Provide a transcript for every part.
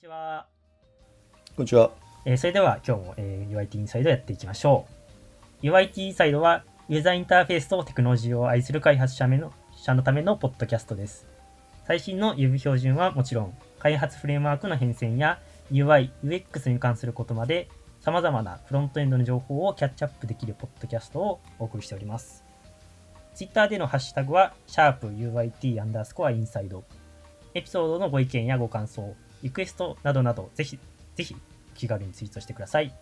ちは。こんにちは。えーそれでは今日も、えー UIT インサイドやっていきましょう。UIT インサイドはユーザーインターフェースとテクノロジーを愛する開発者めの者のためのポッドキャストです。最新の UV 標準はもちろん、開発フレームワークの変遷や UI、UX に関することまで様々なフロントエンドの情報をキャッチアップできるポッドキャストをお送りしております。Twitter でのハッシュタグは、シャープ u i t アンダースコアインサイド。エピソードのご意見やご感想、リクエストなどなど、ぜひ、ぜひ、気軽にツイートしてください。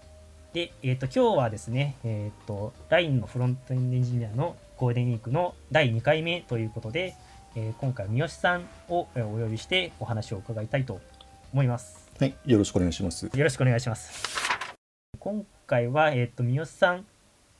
で、えっ、と、今日はですね、えっ、と、LINE のフロントエンドエンジニアのゴールデンウィークの第2回目ということで、えー今回は三好さんをえーお呼びしてお話を伺いたいと思います。はい、よろしくお願いします。よろしくお願いします。今回は、えっ、と、三好さん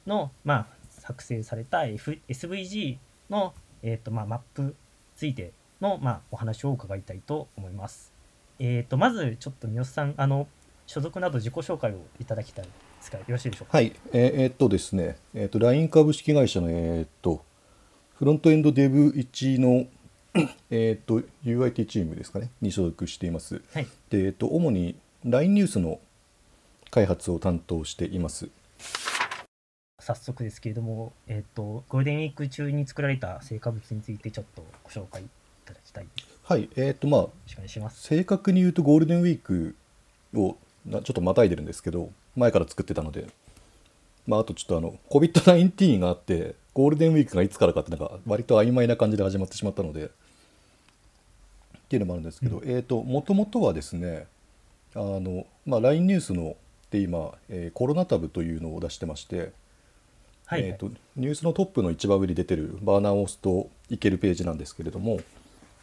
の、まあ、作成された、F、SVG の、えっ、と、まあ、マップについての、まあ、お話を伺いたいと思います。えっ、と、まず、ちょっと三好さん、あの、所属など自己紹介をいただきたいですかよろしいでしょうか？はい、えーえーっとですね、えーっと LINE 株式会社のえーっとフロントエンドデブ1の えーっと UIT チームですかね？に所属しています。はい。で、えーっと主に LINE ニュースの開発を担当しています。早速ですけれども、えっ、と、ゴールデンウィーク中に作られた成果物についてちょっとご紹介いただきたいです。よはい、えーっとまあ。正確に言うとゴールデンウィークをなちょっとまたいでるんですけど前から作ってたので、まあ、あとちょっとあの COVID-19 があってゴールデンウィークがいつからかってなんか割と曖昧な感じで始まってしまったので。っていうのもあるんですけど、えーともともとはですねあの、まあ、LINE ニュースので今、えーコロナタブというのを出してまして、はい、えー、とニュースのトップの一番上に出てるバーナーを押すといけるページなんですけれども、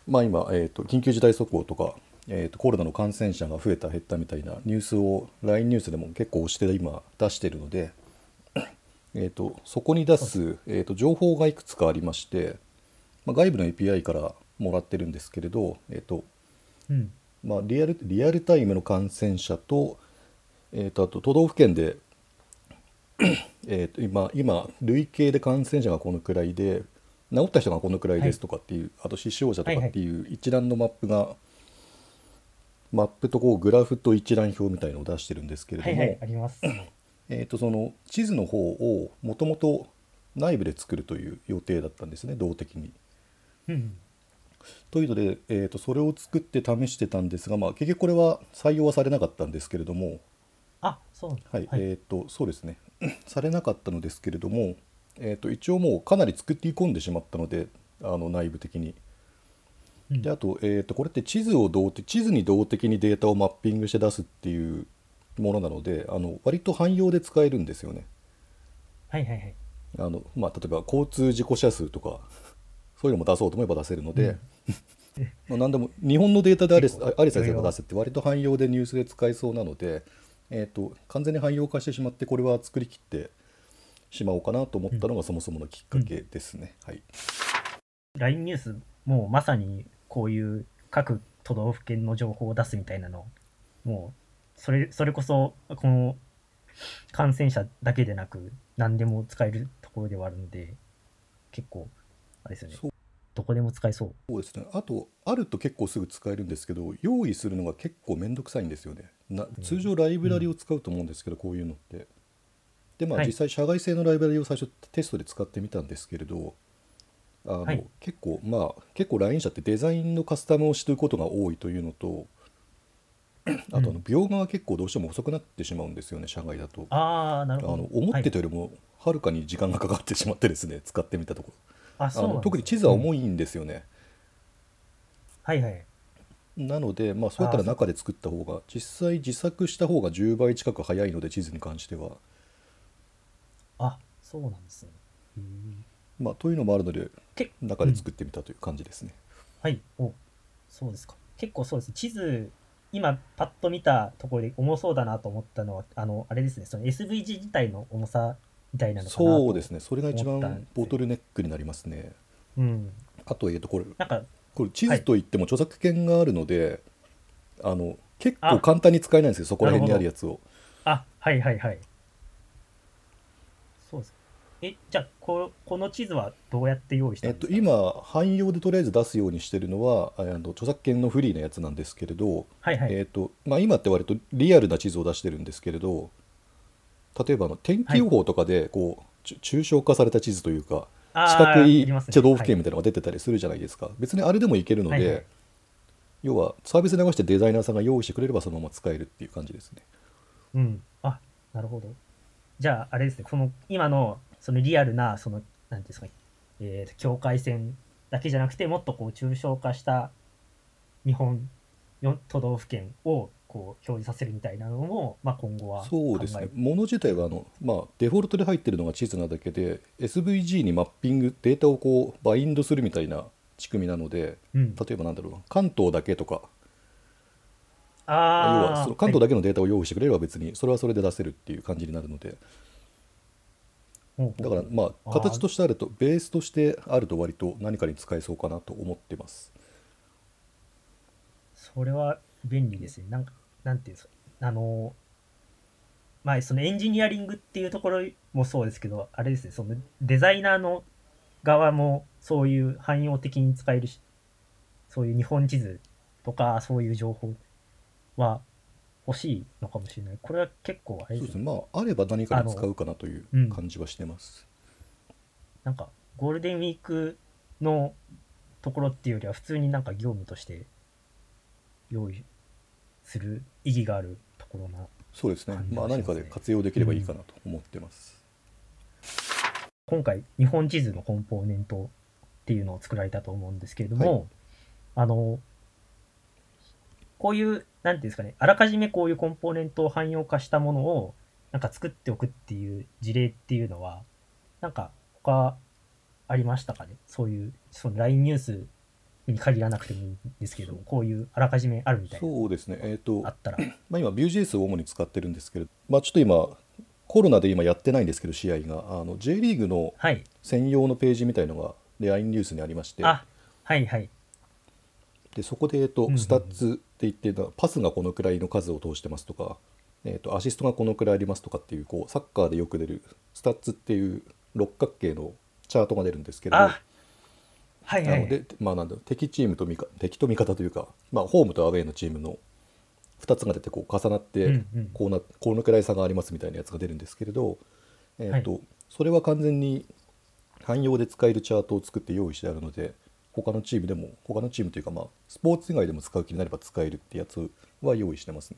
まあ、今、えー、と緊急事態速報とか、えー、とコロナの感染者が増えた減ったみたいなニュースを LINE ニュースでも結構押して今出してるので、えー、とそこに出す、えー、と情報がいくつかありまして、まあ、外部の API からもらってるんですけれど、えーとうん。まあ、リアルリアルタイムの感染者と,、えー、とあと都道府県で、えー、と今今累計で感染者がこのくらいで治った人がこのくらいですとかっていう、あと死傷者とかっていう一覧のマップが、マップとこうグラフと一覧表みたいのを出してるんですけれども、はいはい、あります。えー、とその地図の方をもともと内部で作るという予定だったんですね動的に。うん。というので、えー、とそれを作って試してたんですが、まあ、結局これは採用はされなかったんですけれども、あ、そうなんだはいえー、とそうですね されなかったのですけれども、えー、と一応もうかなり作り込んでしまったのであの内部的に。うんであと,、えー、とこれって地図を動的地図に動的にデータをマッピングして出すっていうものなのであの割と汎用で使えるんですよね。はいはいはい。あのまあ、例えば交通事故者数とか そういうのも出そうと思えば出せるので、まあ何でも日本のデータでありありさえすれば出せって割と汎用でニュースで使えそうなので、えー、と完全に汎用化してしまってこれは作りきってしまおうかなと思ったのがそもそものきっかけですね。はい、LINE ニュース、もうまさにこういう各都道府県の情報を出すみたいなの、もう、それ、それこそ、この感染者だけでなく、何でも使えるところではあるので、結構、あれですよね。どこでも使えそう。そうですねあとあると結構すぐ使えるんですけど用意するのが結構面倒くさいんですよね。な通常ライブラリを使うと思うんですけど、こういうのって。でまあはい。実際社外製のライブラリを最初テストで使ってみたんですけれどあの、はい。結構まあ結構 LINE 社ってデザインのカスタムをしてることが多いというのとあとあの描画が結構どうしても遅くなってしまうんですよね社外だと。ああ、なるほの思ってたはい。よりもはるかに時間がかかってしまってですね使ってみたところ。あ、そうなんですあの特に地図はうん重いんですよね。はいはい。なので、まあ、そうやったら中で作った方が実際自作した方が10倍近く早いので地図に関しては、あ、そうなんですね。まあ、というのもあるのでけ中で作ってみたという感じですね。はい。お、そうですか。結構そうです。地図、今パッと見たところで重そうだなと思ったのは、あの、あれですね、その SVG 自体の重さみたいなのかなと。そうですねそれが一番ボトルネックになりますね。うん。あと,、えー、とこれなんか、これ地図といっても著作権があるので、あの結構簡単に使えないんですよそこら辺にあるやつを。あ、はいはいはい。そうです。えじゃあここの地図はどうやって用意したえっと、んですか、今汎用でとりあえず出すようにしてるのはあの著作権のフリーなやつなんですけれど、はいはい、えっとまあ、今って割とリアルな地図を出してるんですけれど例えばあの天気予報とかでこう、ちゅ抽象化された地図というか四角あい都道府県みたいなのが出てたりするじゃないですか、別にあれでもいけるので、はいはい要はサービスに合わせてデザイナーさんが用意してくれればそのまま使えるっていう感じですねうん。あ、なるほど。じゃあ、あれですね、この今のそのリアルな、その、なんていうんですか、えー、境界線だけじゃなくて、もっとこう抽象化した日本4都道府県をこう表示させるみたいなのも、まあ、今後はそうですね、もの自体はあの、まあ、デフォルトで入ってるのが地図なだけで、SVG にマッピング、データをこうバインドするみたいな仕組みなので、うん、例えばなんだろうな、関東だけとか、要ああ、はその関東だだけのデータを用意してくれれば別にそれはそれで出せるっていう感じになるので、だからまあ形としてあると、ベースとしてあると割と何かに使えそうかなと思ってます。それは便利ですね。なんか、なんていうんですか。あの、まあ、そのエンジニアリングっていうところもそうですけど、あれですね、そのデザイナーの側もそういう汎用的に使えるし、そういう日本地図とか、そういう情報は欲しいのかもしれない。これは結構あれでね。そうですすね、まあ、あれば何かに使うかなといううん感じはしてます。なんか、ゴールデンウィークのところっていうよりは、普通になんか業務として用意する意義があるところなそうですね感、じまあ、がしますね何かで活用できればいいかなと思ってます。今回日本地図のコンポーネントっていうのを作られたと思うんですけれども、はいあのこういうなんていうんですかねあらかじめこういうコンポーネントを汎用化したものをなんか作っておくっていう事例っていうのはなんか他ありましたかね？そういうその LINE ニュースに限らなくてもいいんですけれどもこういうあらかじめあるみたいなそうですね、えっ、とあ、ったら。まあ、今、Vue.js を主に使ってるんですけど、まあ、ちょっと今、コロナで今やってないんですけど、試合が、あの J リーグのはい。専用のページみたいのが LINE ニュースにありまして、あはいはいでそこで、えっとスタッツって言ってなパスがこのくらいの数を通してますとか、えっとアシストがこのくらいありますとかっていうこうサッカーでよく出るスタッツっていう六角形のチャートが出るんですけれどあはいはないので、まあ、なんだろう敵チームと味方敵と味方というか、まあ、ホームとアウェーのチームの2つが出てこう重なって、うんうん。こうなこのくらい差がありますみたいなやつが出るんですけれど、えーとはそれは完全に汎用で使えるチャートを作って用意してあるので他のチームでも他のチームというか、まあ、スポーツ以外でも使う気になれば使えるってやつは用意してますね。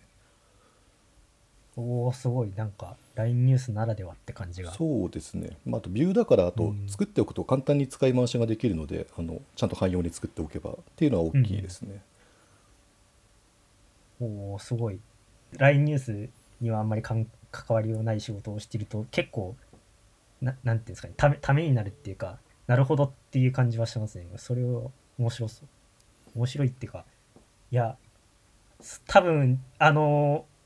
おおすごい。なんか LINE ニュースならではって感じが。そうですね、まあ、あとビューだからあとうん。作っておくと簡単に使い回しができるので、あのちゃんと汎用に作っておけばっていうのは大きいですね。おおすごい。LINE ニュースにはあんまり関わりのない仕事をしていると結構ななんていうんですかねためためになるっていうかなるほどっていう感じはしますね。それを面白そう。面白いっていうかいや多分あのー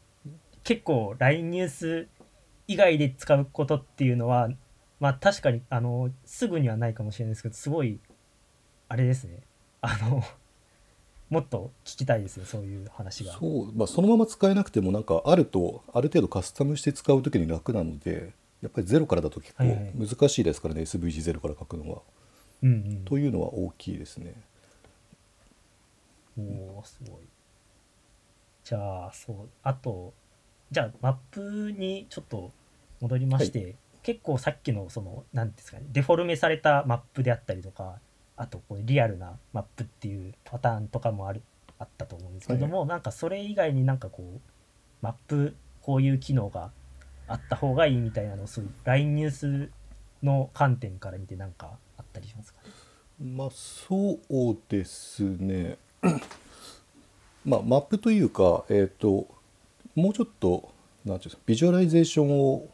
結構 LINE ニュース以外で使うことっていうのはまあ確かにあのーすぐにはないかもしれないですけどすごいあれですね。あのもっと聞きたいですねそういう話が。そう、まあ、そのまま使えなくてもなんかあるとある程度カスタムして使う時に楽なのでやっぱりゼロからだと結構はいはい。難しいですからね、SVG ゼロから書くのは。うんうん。というのは大きいですね。おおすごい。じゃあそうあとじゃあマップにちょっと戻りまして、結構さっきのその何ですかねデフォルメされたマップであったりとかあとこうリアルなマップっていうパターンとかもあるあったと思うんですけども、なんかそれ以外になんかこうマップこういう機能があった方がいいみたいなのそういう LINE ニュースの観点から見てなんかあったりしますかね？まあそうですね。まあマップというか、えっ、ともうちょっとなんていうんですかビジュアライゼーションを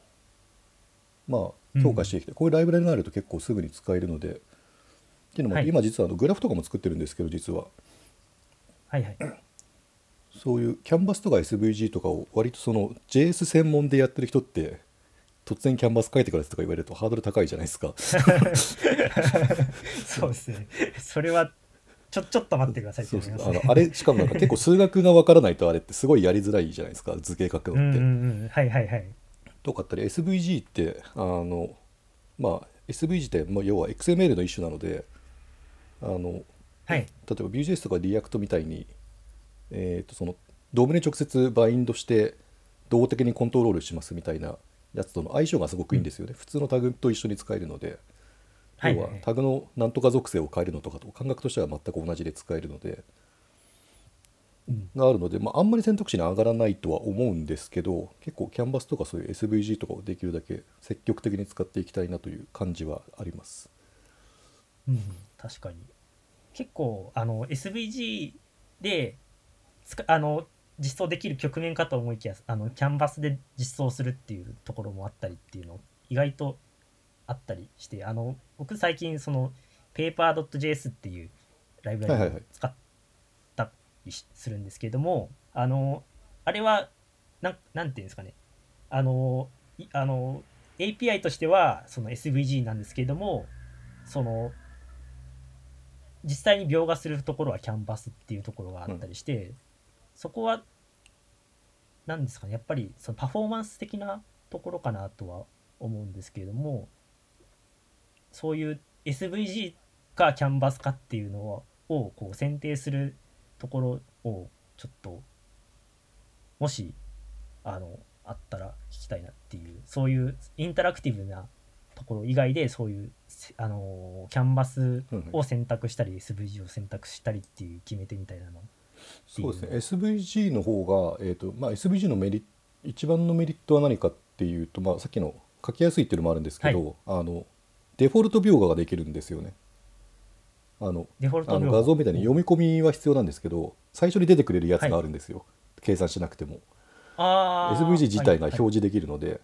まあ強化してきて、こういうライブラリがあると結構すぐに使えるので。っていうのもはい今実はあのグラフとかも作ってるんですけど実ははいはいそういうキャンバスとか SVG とかを割とその JS 専門でやってる人って突然キャンバス書いてくださいとか言われるとハードル高いじゃないですか。そうですね。それは、ちょ、ちょっと待ってくださいってそう思いますね。そうあのあれしかもなんか結構数学が分からないとあれってすごいやりづらいじゃないですか図形書くのって。んうん。はいはいはい。とかあったり SVG ってあのまあ SVG って、まあ、要は XML の一種なのであのはい。例えば Vue.js とか React みたいに、えー、とそのドームに直接バインドして動的にコントロールしますみたいなやつとの相性がすごくいいんですよね、普通のタグと一緒に使えるので、はい。要はタグのなんとか属性を変えるのとかと感覚としては全く同じで使えるので、うん。があるので、まあ、あんまり選択肢に上がらないとは思うんですけど結構キャンバスとかそういう SVG とかをできるだけ積極的に使っていきたいなという感じはあります。うん、確かに。結構あの SVG であの実装できる局面かと思いきやあのキャンバスで実装するっていうところもあったりっていうの意外とあったりしてあの僕最近その paper.js っていうライブラリを使ったりしするんですけれどもあのあれはなんなんていうんですかね。あのいあの API としてはその SVG なんですけれどもその実際に描画するところはキャンバスっていうところがあったりして、そこは何ですかね。やっぱりそのパフォーマンス的なところかなとは思うんですけれどもそういう SVG かキャンバスかっていうのををこう選定するところをちょっともしあのあったら聞きたいなっていうそういうインタラクティブなところ以外でそういうせあのキャンバスを選択したり SVG を選択したりっていう決め手みたいなのそうですね。SVG の方が、えーとまあ、SVG のメリ一番のメリットは何かっていうと、まあ、さっきの書きやすいっていうのもあるんですけど、あのデフォルト描画ができるんですよね。あのあの画像みたいに読み込みは必要なんですけど最初に出てくれるやつがあるんですよ、計算しなくても。SVG 自体がはい表示できるので、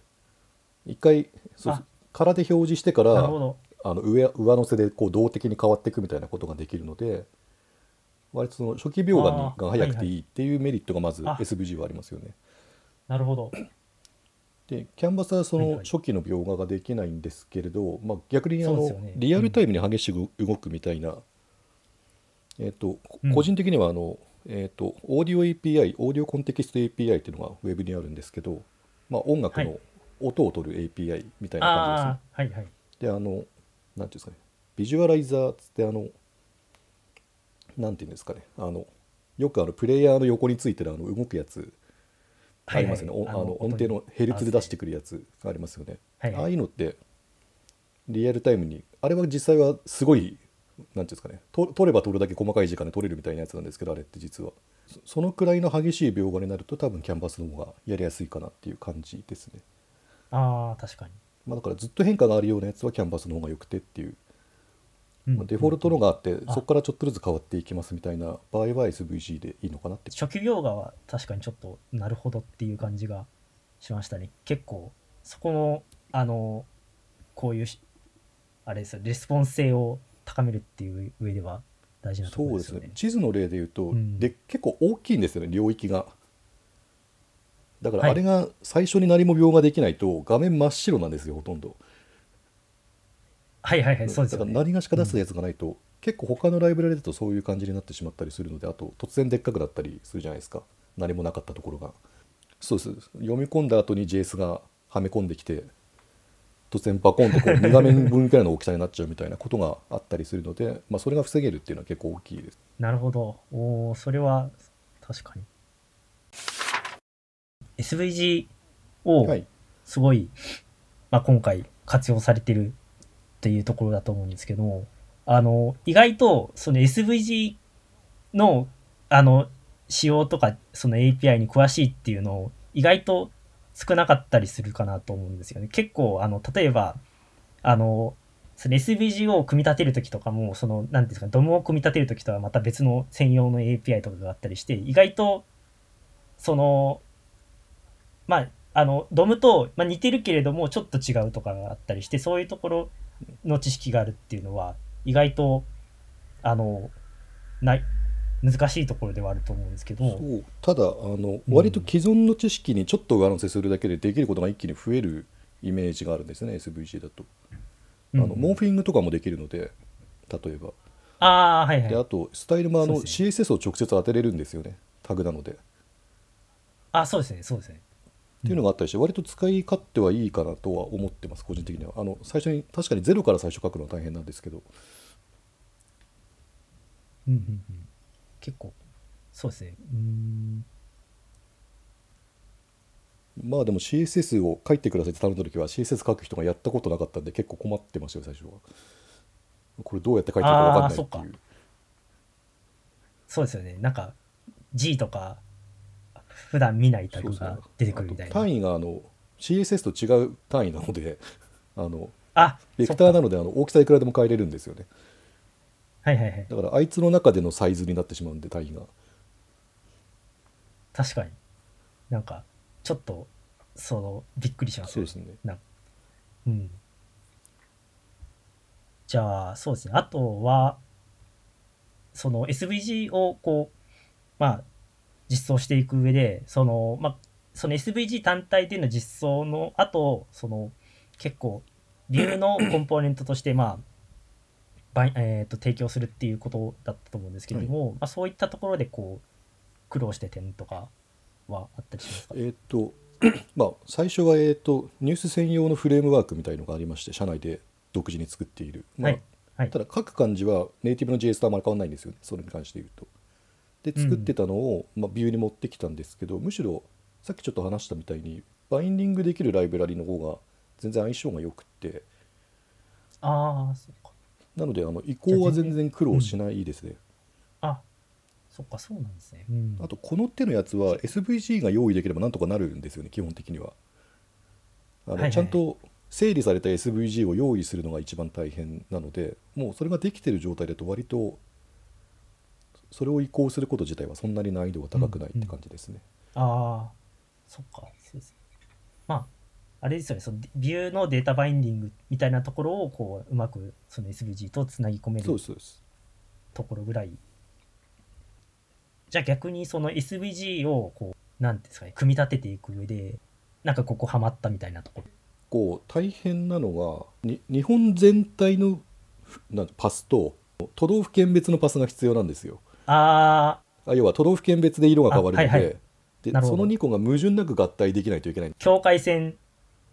一回そうあ。空で表示してからあの上上乗せでこう動的に変わっていくみたいなことができるので割とその初期描画が早くていいっていうメリットがまずあ SVG はありますよね。なるほど。でキャンバスはその初期の描画ができないんですけれど、まあ、逆にあの、リアルタイムに激しく動くみたいな、えっと個人的にはあの、えっとオーディオ API オーディオコンテキスト API っていうのがウェブにあるんですけど、まあ、音楽のはい。音を取る API みたいな感じですね。はいはい。であのなんていうんですかね。ビジュアライザーっつってあのなんていうんですかね。あのよくあのプレイヤーの横についてるあの動くやつありますよね、おあの音程のヘルツで出してくるやつがありますよね、はいはい。ああいうのってリアルタイムにあれは実際はすごいなんていうんですかね。と取れば取るだけ細かい時間で取れるみたいなやつなんですけどあれって実は。そそのくらいの激しい描画になると多分キャンバスの方がやりやすいかなっていう感じですね。ああ確かに。まあ、だからずっと変化があるようなやつはキャンバスの方が良くてっていう、デフォルトのがあって、あそこからちょっとずつ変わっていきますみたいな場合は SVG でいいのかなって。初期描画は確かにちょっとなるほどっていう感じがしましたね。結構そこのあのこういうしあれですよレスポンス性を高めるっていう上では大事なところでよね。ね。地図の例で言うと、うん。で結構大きいんですよね領域が。だからはい。あれが最初に何も描画できないと画面真っ白なんですよほとんどはいはいはいそうですだからよね何がしか出すやつがないと、結構他のライブラリだとそういう感じになってしまったりするのであと突然でっかくなったりするじゃないですか。何もなかったところが。そうです。読み込んだ後に JS がはめ込んできて突然バコンとこう2画面分くらいの大きさになっちゃうみたいなことがあったりするので、まあ、それが防げるっていうのは結構大きいです。なるほど。おおそれは確かに。SVG をはい。すごい、まあ、今回活用されてるっていうところだと思うんですけどあの意外とその SVG のあの仕様とかその API に詳しいっていうのを意外と少なかったりするかなと思うんですよね。結構あの例えばあのその SVG を組み立てるときとかもその何ていうんですか DOM を組み立てるときとはまた別の専用の API とかがあったりして意外とそのまああの DOM と、まあ、似てるけれどもちょっと違うとかがあったりしてそういうところの知識があるっていうのは意外とあのない難しいところではあると思うんですけども。そう。ただあの割と既存の知識にちょっと上乗せするだけでできることが一気に増えるイメージがあるんですね SVG だと、あのうんモーフィングとかもできるので例えばああはいはい。であとスタイルもあの CSS を直接当てれるんですよね。タグなので。あそうですねそうですねっていうのがあったりして、割と使い勝手はいいかなとは思ってます個人的には。あの最初に確かにゼロから最初書くのは大変なんですけど。うんうんうん、結構そうですね。うーん。まあでも CSS を書いてくださいって頼んだ時は CSS 書く人がやったことなかったんで結構困ってましたよ最初は。これどうやって書いてるか分かんないっていう。そうですよね。なんか G とか普段見ないタグが出てくるみたいな。単位があの CSS と違う単位なので あのあベクターなのであの大きさいくらでも変えれるんですよね。かはいはいはい。だからあいつの中でのサイズになってしまうんで単位が。確かに。なんかちょっとそのびっくりしますそうですね。なうん。じゃあそうですね。あとはその SVG をこうまあ実装していく上でそのまあその SVG 単体での実装の後その結構ビューのコンポーネントとしてまあえー、と提供するっていうことだったと思うんですけれども、まあ、そういったところでこう苦労して点とかはあったりしますか？えっ、と まあ最初はえっ、とニュース専用のフレームワークみたいのがありまして社内で独自に作っている、まあはい。はい。ただ書く感じはネイティブの JS とあまり変わらないんですよ。ねそれに関して言うと。で作ってたのを、まあ、ビューに持ってきたんですけどむしろさっきちょっと話したみたいにバインディングできるライブラリの方が全然相性が良くって。ああそっか。なのであの移行は全然苦労しないですね。あそっかそうなんですね、うん、あとこの手のやつは SVG が用意できればなんとかなるんですよね基本的には。あの、はいはいちゃんと整理された SVG を用意するのが一番大変なのでもうそれができてる状態だと割とそれを移行すること自体はそんなに難易度が高くないって感じですね、ああそっか。そうですまああれですよね。そのビューのデータバインディングみたいなところをこううまくその SVG とつなぎ込めるそうですところぐらい。じゃあ逆にその SVG をこうなんていうんですかね組み立てていく上でなんかここハマったみたいなところ。こう大変なのがに日本全体のふなんパスと都道府県別のパスが必要なんですよああ要は都道府県別で色が変わるので,、あはいはい。でその2個が矛盾なく合体できないといけないあ境界線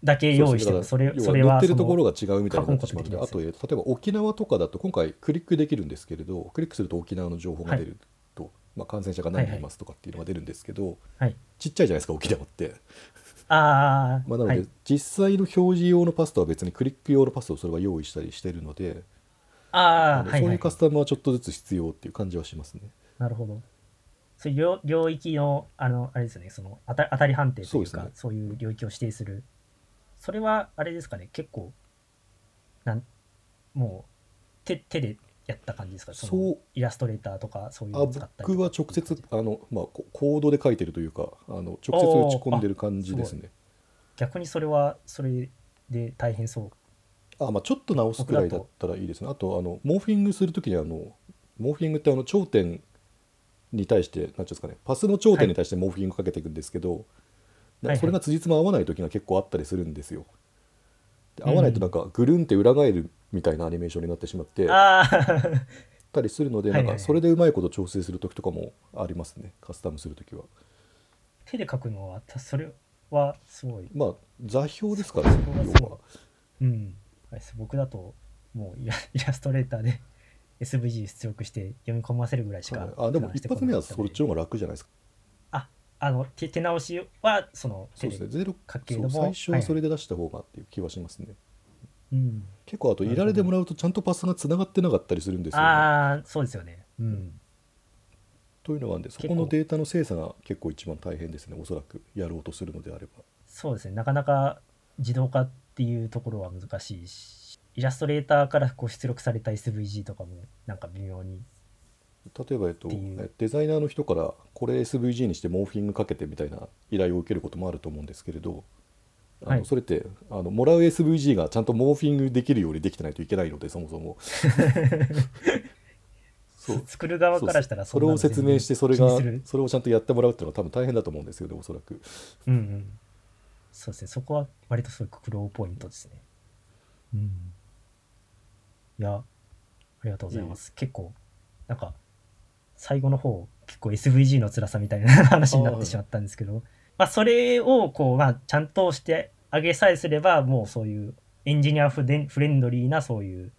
だけ用意してもそれそれは乗ってるところが違うみたいになってしまうのであと例えば沖縄とかだと今回クリックできるんですけれどクリックすると沖縄の情報が出ると、まあ、感染者が何人いますとかっていうのが出るんですけど、はいちっちゃいじゃないですか沖縄って、ああ、まあ、なので、はい、実際の表示用のパスとは別にクリック用のパスをそれは用意したりしてるので、ああ、はい、はいのそういう。カスタムはちょっとずつ必要っていう感じはしますね。なるほど。そういう領領域の、あの、あれですよね、その当た当たり判定というか、そうねそういう領域を指定する。それは、あれですかね、結構、なんもう手、手でやった感じですか？のそうイラストレーターとか、そういうあのを使った僕は直接あの、まあ、ココードで書いてるというかあの直接打ち込んでる感じですね。逆にそれは、それで大変そう。あまあ、ちょっと直すくらいだったらいいですね。あとあのモーフィングするときにあのモーフィングってあの頂点に対してなんていうんですかねパスの頂点に対してモーフィングかけていくんですけど、いはいそれが辻褄合わない時が結構あったりするんですよ。で合わないとなんかぐるんって裏返るみたいなアニメーションになってしまってああ、たりするのでなんかそれでうまいこと調整する時とかもありますねカスタムする時は。手で書くのは、たそれはすごい。まあ座標ですからねそこがすごい要は。うん。僕だと、もうイラ イラストレーターで SVG 出力して読み込ませるぐらいしか。あでも一発目はそそっちの方が楽じゃないですか？あ、あの、手手直しは、その、手でそうですねゼロ書くけれども、そう最初はそれ、れで出した方がっていう気はしますね。うん。結構あといられてもらうとちゃんとパスがつながってなかったりするんですよ、ね。ああ、そうですよね。うん。というのがあるんでそこのデータの精査が結構一番大変ですねおそらくやろうとするのであれば。そうですね。なかなか自動化っていうところは難しいし、イラストレーターからこう出力された SVG とかも、なんか微妙に。例えば、えっと、デザイナーの人からこれ SVG にしてモーフィングかけてみたいな依頼を受けることもあると思うんですけれどあの、はい。それってあのもらう SVG がちゃんとモーフィングできるようにできてないといけないのでそもそも。そう。作る側からしたらそれを説明してそれがそれをちゃんとやってもらうっていうのは多分大変だと思うんですよねおそらく。うんうん。そうですね。そこは割とすごい苦労ポイントですね。うん。いや、ありがとうございます。結構、なんか、最後の方、結構 SVG の辛さみたいな 話になってしまったんですけど、ままあ、それをこう、まあ、ちゃんとしてあげさえすれば、もうそういうエンジニアフレンフレンドリーなそういう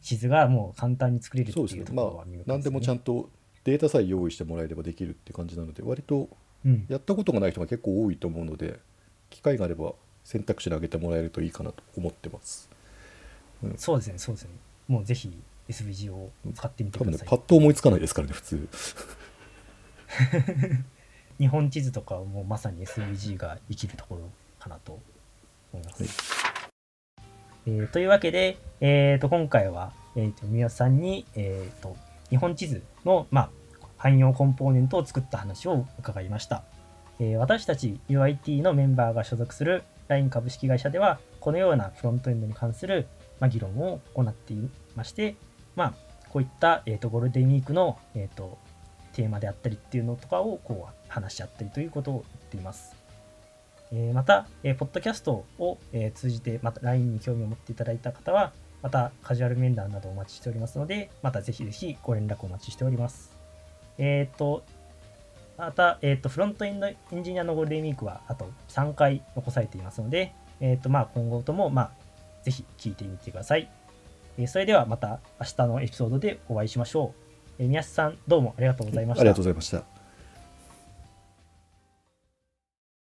地図がもう簡単に作れるっていうところは魅力ですね。何でもちゃんとデータさえ用意してもらえればできるって感じなので割とうん、やったことがない人が結構多いと思うので機会があれば選択肢に上げてもらえるといいかなと思ってますそうですね、そうですね。もうぜひ SVG を使ってみてください。パッと思いつかないですからね普通 日本地図とかはもうまさに SVG が生きるところかなと思います。はいえーというわけで、えー、と今回は、えー、と宮さんに、えー、と日本地図の、まあ、汎用コンポーネントを作った話を伺いました。え私たち UIT のメンバーが所属する LINE 株式会社では、このようなフロントエンドに関する、ま、議論を行っていまして、まあ、こういった、えー、とゴールデンウィークの、えー、とテーマであったりっていうのとかをこう話し合ったりということを言っています。えーまた、えーポッドキャストを、えー通じて、また LINE に興味を持っていただいた方は、またカジュアル面談などお待ちしておりますので、またぜひぜひご連絡お待ちしております。えっ、と、また、えっ、と、フロントエンドエンジニアのゴールデンウィークはあと3回残されていますので、えっ、と、まあ、今後とも、まあ、ぜひ聞いてみてください。えーそれではまた明日のエピソードでお会いしましょう。えー宮下さん、どうもありがとうございました。ありがとうございました